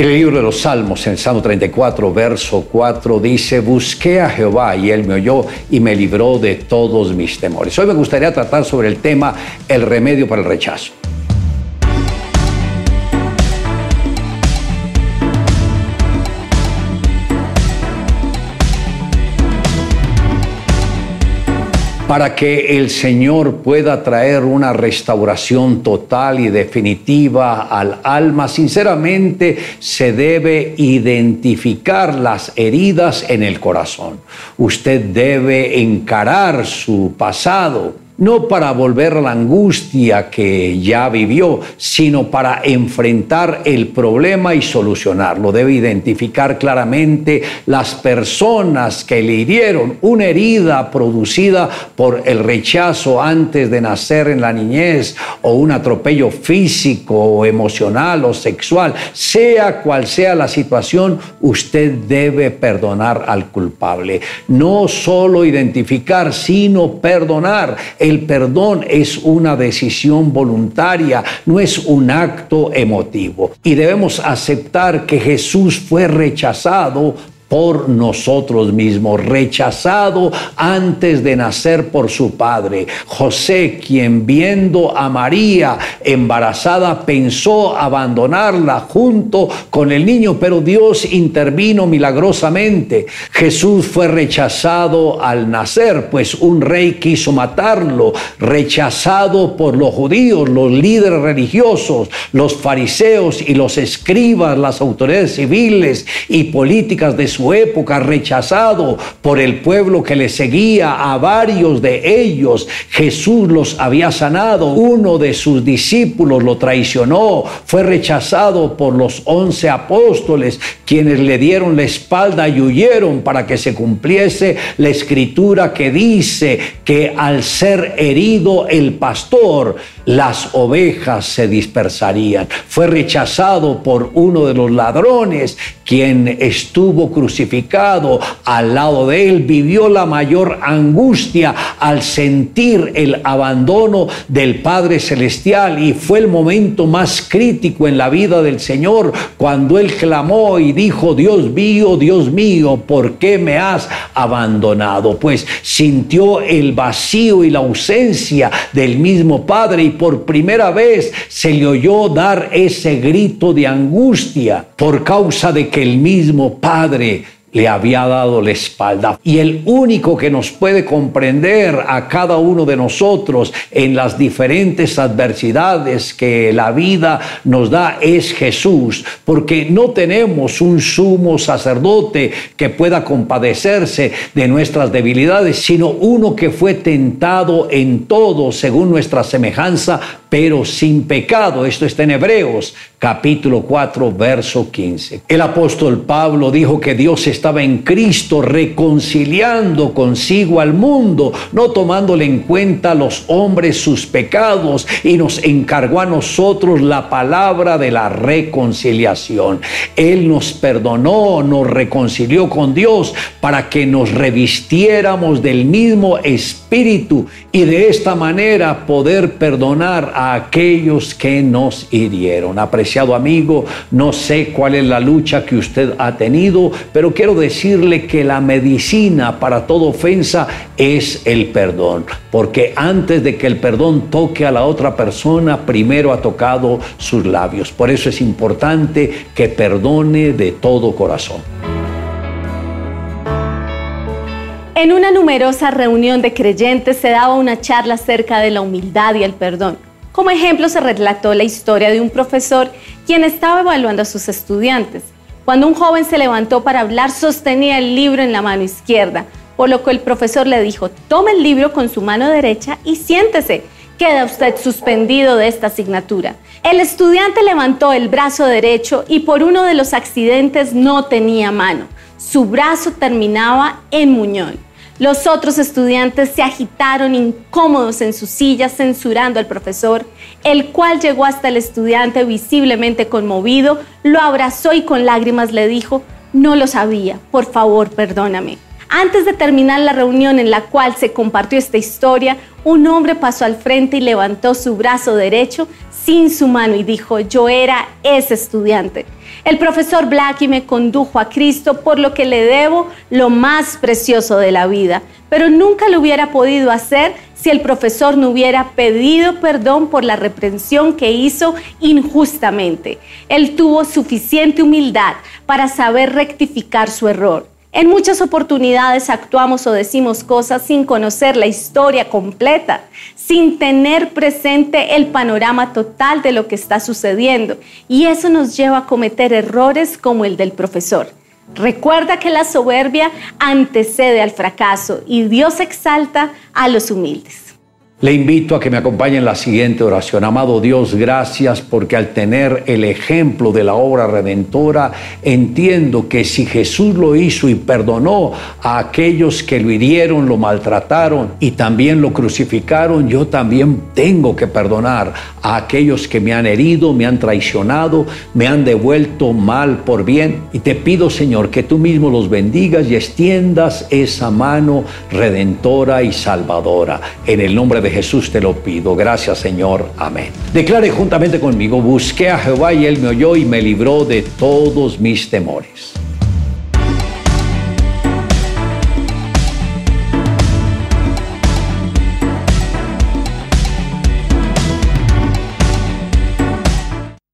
El libro de los Salmos, en Salmo 34, verso 4, dice, busqué a Jehová y él me oyó y me libró de todos mis temores. Hoy me gustaría tratar sobre el tema el remedio para el rechazo. Para que el Señor pueda traer una restauración total y definitiva al alma, sinceramente se debe identificar las heridas en el corazón. Usted debe encarar su pasado no para volver la angustia que ya vivió, sino para enfrentar el problema y solucionarlo. Debe identificar claramente las personas que le hirieron, una herida producida por el rechazo antes de nacer en la niñez o un atropello físico emocional o sexual, sea cual sea la situación, usted debe perdonar al culpable. No solo identificar, sino perdonar. Perdón es una decisión voluntaria, no es un acto emotivo. Y debemos aceptar que Jesús fue rechazado por nosotros mismos, rechazado antes de nacer por su padre. José, quien viendo a María embarazada, pensó abandonarla junto con el niño, pero Dios intervino milagrosamente. Jesús fue rechazado al nacer, pues un rey quiso matarlo, rechazado por los judíos, los líderes religiosos, los fariseos y los escribas, las autoridades civiles y políticas de su época, rechazado por el pueblo que le seguía, a varios de ellos. Jesús los había sanado, uno de sus discípulos lo traicionó, fue rechazado por los once apóstoles, quienes le dieron la espalda y huyeron para que se cumpliese la escritura que dice que al ser herido el pastor, las ovejas se dispersarían. Fue rechazado por uno de los ladrones, quien estuvo crucificado al lado de él, vivió la mayor angustia al sentir el abandono del Padre Celestial y fue el momento más crítico en la vida del Señor cuando él clamó y dijo, Dios mío, Dios mío, ¿por qué me has abandonado? Pues sintió el vacío y la ausencia del mismo Padre por primera vez se le oyó dar ese grito de angustia por causa de que el mismo Padre le había dado la espalda. Y el único que nos puede comprender a cada uno de nosotros en las diferentes adversidades que la vida nos da es Jesús, porque no tenemos un sumo sacerdote que pueda compadecerse de nuestras debilidades, sino uno que fue tentado en todo según nuestra semejanza, pero sin pecado. Esto está en Hebreos capítulo 4, verso 15. El apóstol Pablo dijo que Dios estaba en Cristo reconciliando consigo al mundo, no tomándole en cuenta a los hombres sus pecados y nos encargó a nosotros la palabra de la reconciliación. Él nos perdonó, nos reconcilió con Dios para que nos revistiéramos del mismo espíritu y de esta manera poder perdonar a aquellos que nos hirieron amigo, no sé cuál es la lucha que usted ha tenido, pero quiero decirle que la medicina para toda ofensa es el perdón, porque antes de que el perdón toque a la otra persona, primero ha tocado sus labios. Por eso es importante que perdone de todo corazón. En una numerosa reunión de creyentes se daba una charla acerca de la humildad y el perdón. Como ejemplo se relató la historia de un profesor quien estaba evaluando a sus estudiantes. Cuando un joven se levantó para hablar, sostenía el libro en la mano izquierda, por lo que el profesor le dijo, tome el libro con su mano derecha y siéntese. Queda usted suspendido de esta asignatura. El estudiante levantó el brazo derecho y por uno de los accidentes no tenía mano. Su brazo terminaba en muñón. Los otros estudiantes se agitaron incómodos en sus sillas censurando al profesor, el cual llegó hasta el estudiante visiblemente conmovido, lo abrazó y con lágrimas le dijo, no lo sabía, por favor perdóname. Antes de terminar la reunión en la cual se compartió esta historia, un hombre pasó al frente y levantó su brazo derecho, sin su mano y dijo, yo era ese estudiante. El profesor Blackie me condujo a Cristo por lo que le debo lo más precioso de la vida, pero nunca lo hubiera podido hacer si el profesor no hubiera pedido perdón por la reprensión que hizo injustamente. Él tuvo suficiente humildad para saber rectificar su error. En muchas oportunidades actuamos o decimos cosas sin conocer la historia completa, sin tener presente el panorama total de lo que está sucediendo. Y eso nos lleva a cometer errores como el del profesor. Recuerda que la soberbia antecede al fracaso y Dios exalta a los humildes. Le invito a que me acompañe en la siguiente oración. Amado Dios, gracias porque al tener el ejemplo de la obra redentora, entiendo que si Jesús lo hizo y perdonó a aquellos que lo hirieron, lo maltrataron y también lo crucificaron, yo también tengo que perdonar a aquellos que me han herido, me han traicionado, me han devuelto mal por bien. Y te pido, Señor, que tú mismo los bendigas y extiendas esa mano redentora y salvadora. En el nombre Jesús te lo pido. Gracias Señor. Amén. Declare juntamente conmigo, busqué a Jehová y él me oyó y me libró de todos mis temores.